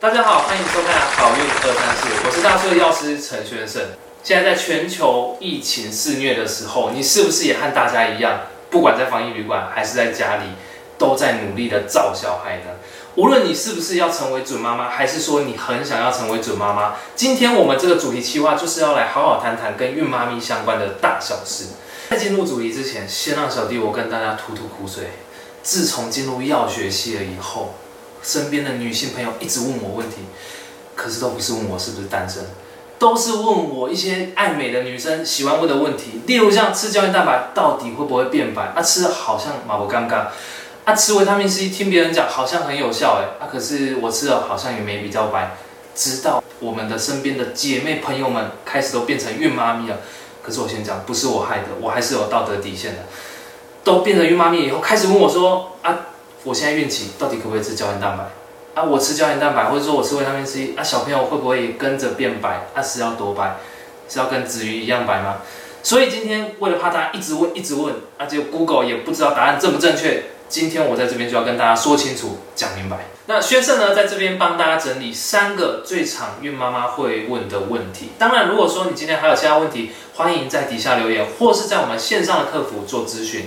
大家好，欢迎收看好运二三四，我是大叔的药师陈宣胜。现在在全球疫情肆虐的时候，你是不是也和大家一样，不管在防疫旅馆还是在家里，都在努力的照小孩呢？无论你是不是要成为准妈妈，还是说你很想要成为准妈妈，今天我们这个主题企划就是要来好好谈谈跟孕妈咪相关的大小事。在进入主题之前，先让小弟我跟大家吐吐苦水。自从进入药学系了以后，身边的女性朋友一直问我问题，可是都不是问我是不是单身，都是问我一些爱美的女生喜欢问的问题，例如像吃胶原蛋白到底会不会变白？啊，吃好像马不尴尬，啊，吃维他命 C 听别人讲好像很有效哎，啊，可是我吃了好像也没比较白。直到我们的身边的姐妹朋友们开始都变成孕妈咪了，可是我先讲，不是我害的，我还是有道德底线的。都变成孕妈咪以后，开始问我说啊，我现在孕期到底可不可以吃胶原蛋白？啊，我吃胶原蛋白，或者说我吃维他命 C，啊，小朋友会不会跟着变白？啊，是要多白？是要跟子瑜一样白吗？所以今天为了怕大家一直问一直问，啊，结果 Google 也不知道答案正不正确。今天我在这边就要跟大家说清楚、讲明白。那宣胜呢，在这边帮大家整理三个最常孕妈妈会问的问题。当然，如果说你今天还有其他问题，欢迎在底下留言，或是在我们线上的客服做咨询。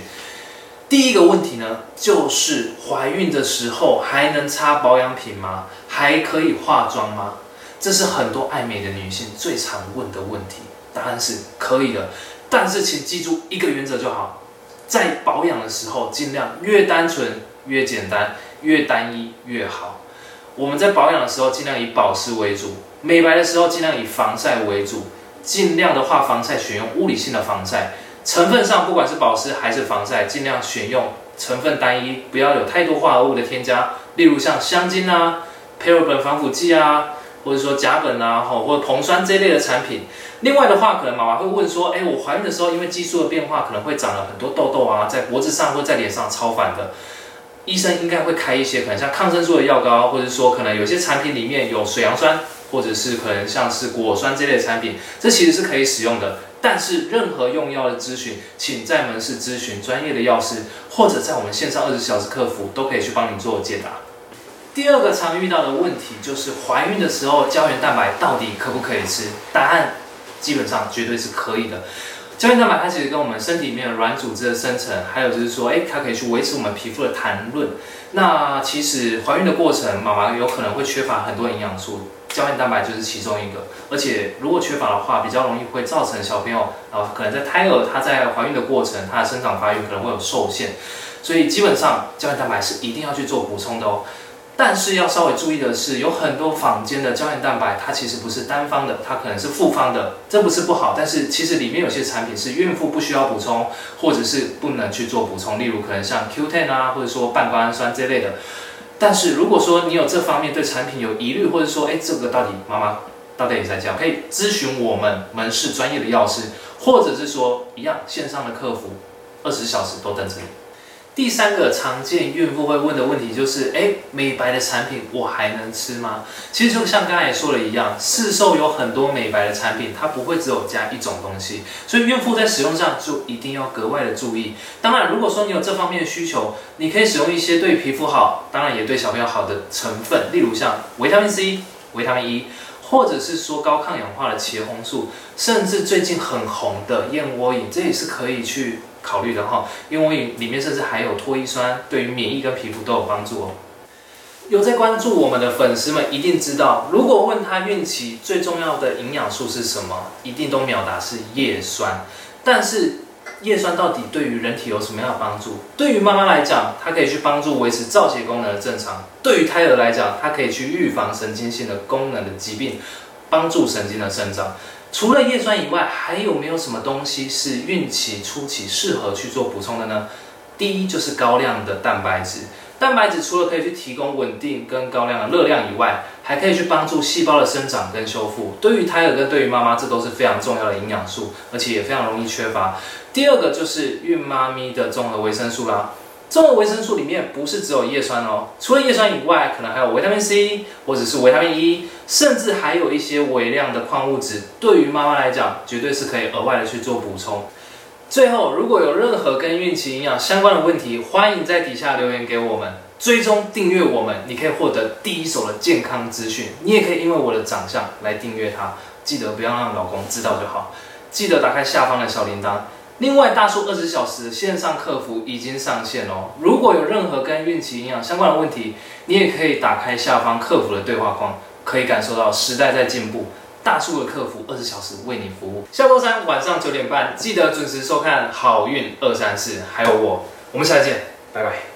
第一个问题呢，就是怀孕的时候还能擦保养品吗？还可以化妆吗？这是很多爱美的女性最常问的问题。答案是可以的，但是请记住一个原则就好。在保养的时候，尽量越单纯越简单，越单一越好。我们在保养的时候，尽量以保湿为主；美白的时候，尽量以防晒为主。尽量的话，防晒选用物理性的防晒。成分上，不管是保湿还是防晒，尽量选用成分单一，不要有太多化合物的添加。例如像香精啊、paraben 防腐剂啊，或者说甲苯啊，吼或者硼酸这一类的产品。另外的话，可能妈妈会问说，哎，我怀孕的时候，因为激素的变化，可能会长了很多痘痘啊，在脖子上或在脸上超烦的。医生应该会开一些可能像抗生素的药膏，或者说可能有些产品里面有水杨酸，或者是可能像是果酸这类产品，这其实是可以使用的。但是任何用药的咨询，请在门市咨询专业的药师，或者在我们线上二十小时客服都可以去帮你做解答。第二个常遇到的问题就是怀孕的时候胶原蛋白到底可不可以吃？答案。基本上绝对是可以的。胶原蛋白它其实跟我们身体里面的软组织的生成，还有就是说，哎，它可以去维持我们皮肤的弹润。那其实怀孕的过程，妈妈有可能会缺乏很多营养素，胶原蛋白就是其中一个。而且如果缺乏的话，比较容易会造成小朋友啊，可能在胎儿他在怀孕的过程，他的生长发育可能会有受限。所以基本上胶原蛋白是一定要去做补充的哦。但是要稍微注意的是，有很多坊间的胶原蛋白，它其实不是单方的，它可能是复方的，这不是不好。但是其实里面有些产品是孕妇不需要补充，或者是不能去做补充，例如可能像 Q10 啊，或者说半胱氨酸这类的。但是如果说你有这方面对产品有疑虑，或者说哎这个到底妈妈到底也在讲，可以咨询我们门市专业的药师，或者是说一样线上的客服，二十小时都等着你。第三个常见孕妇会问的问题就是：哎，美白的产品我还能吃吗？其实就像刚才也说了一样，市售有很多美白的产品，它不会只有加一种东西，所以孕妇在使用上就一定要格外的注意。当然，如果说你有这方面的需求，你可以使用一些对皮肤好，当然也对小朋友好的成分，例如像维他命 C、维他命 E，或者是说高抗氧化的茄红素，甚至最近很红的燕窝饮，这也是可以去。考虑的哈，因为里面甚至还有脱衣酸，对于免疫跟皮肤都有帮助哦。有在关注我们的粉丝们一定知道，如果问他孕期最重要的营养素是什么，一定都秒答是叶酸。但是叶酸到底对于人体有什么样的帮助？对于妈妈来讲，它可以去帮助维持造血功能的正常；对于胎儿来讲，它可以去预防神经性的功能的疾病，帮助神经的生长。除了叶酸以外，还有没有什么东西是孕期初期适合去做补充的呢？第一就是高量的蛋白质。蛋白质除了可以去提供稳定跟高量的热量以外，还可以去帮助细胞的生长跟修复。对于胎儿跟对于妈妈，这都是非常重要的营养素，而且也非常容易缺乏。第二个就是孕妈咪的综合维生素啦。综合维生素里面不是只有叶酸哦，除了叶酸以外，可能还有维他命 C 或者是维他命 E，甚至还有一些微量的矿物质，对于妈妈来讲，绝对是可以额外的去做补充。最后，如果有任何跟孕期营养相关的问题，欢迎在底下留言给我们。追踪订阅我们，你可以获得第一手的健康资讯。你也可以因为我的长相来订阅它，记得不要让老公知道就好。记得打开下方的小铃铛。另外，大叔二十小时线上客服已经上线哦。如果有任何跟孕期营养相关的问题，你也可以打开下方客服的对话框，可以感受到时代在进步。大叔的客服二十小时为你服务。下周三晚上九点半，记得准时收看《好运二三四》，还有我，我们下次见，拜拜。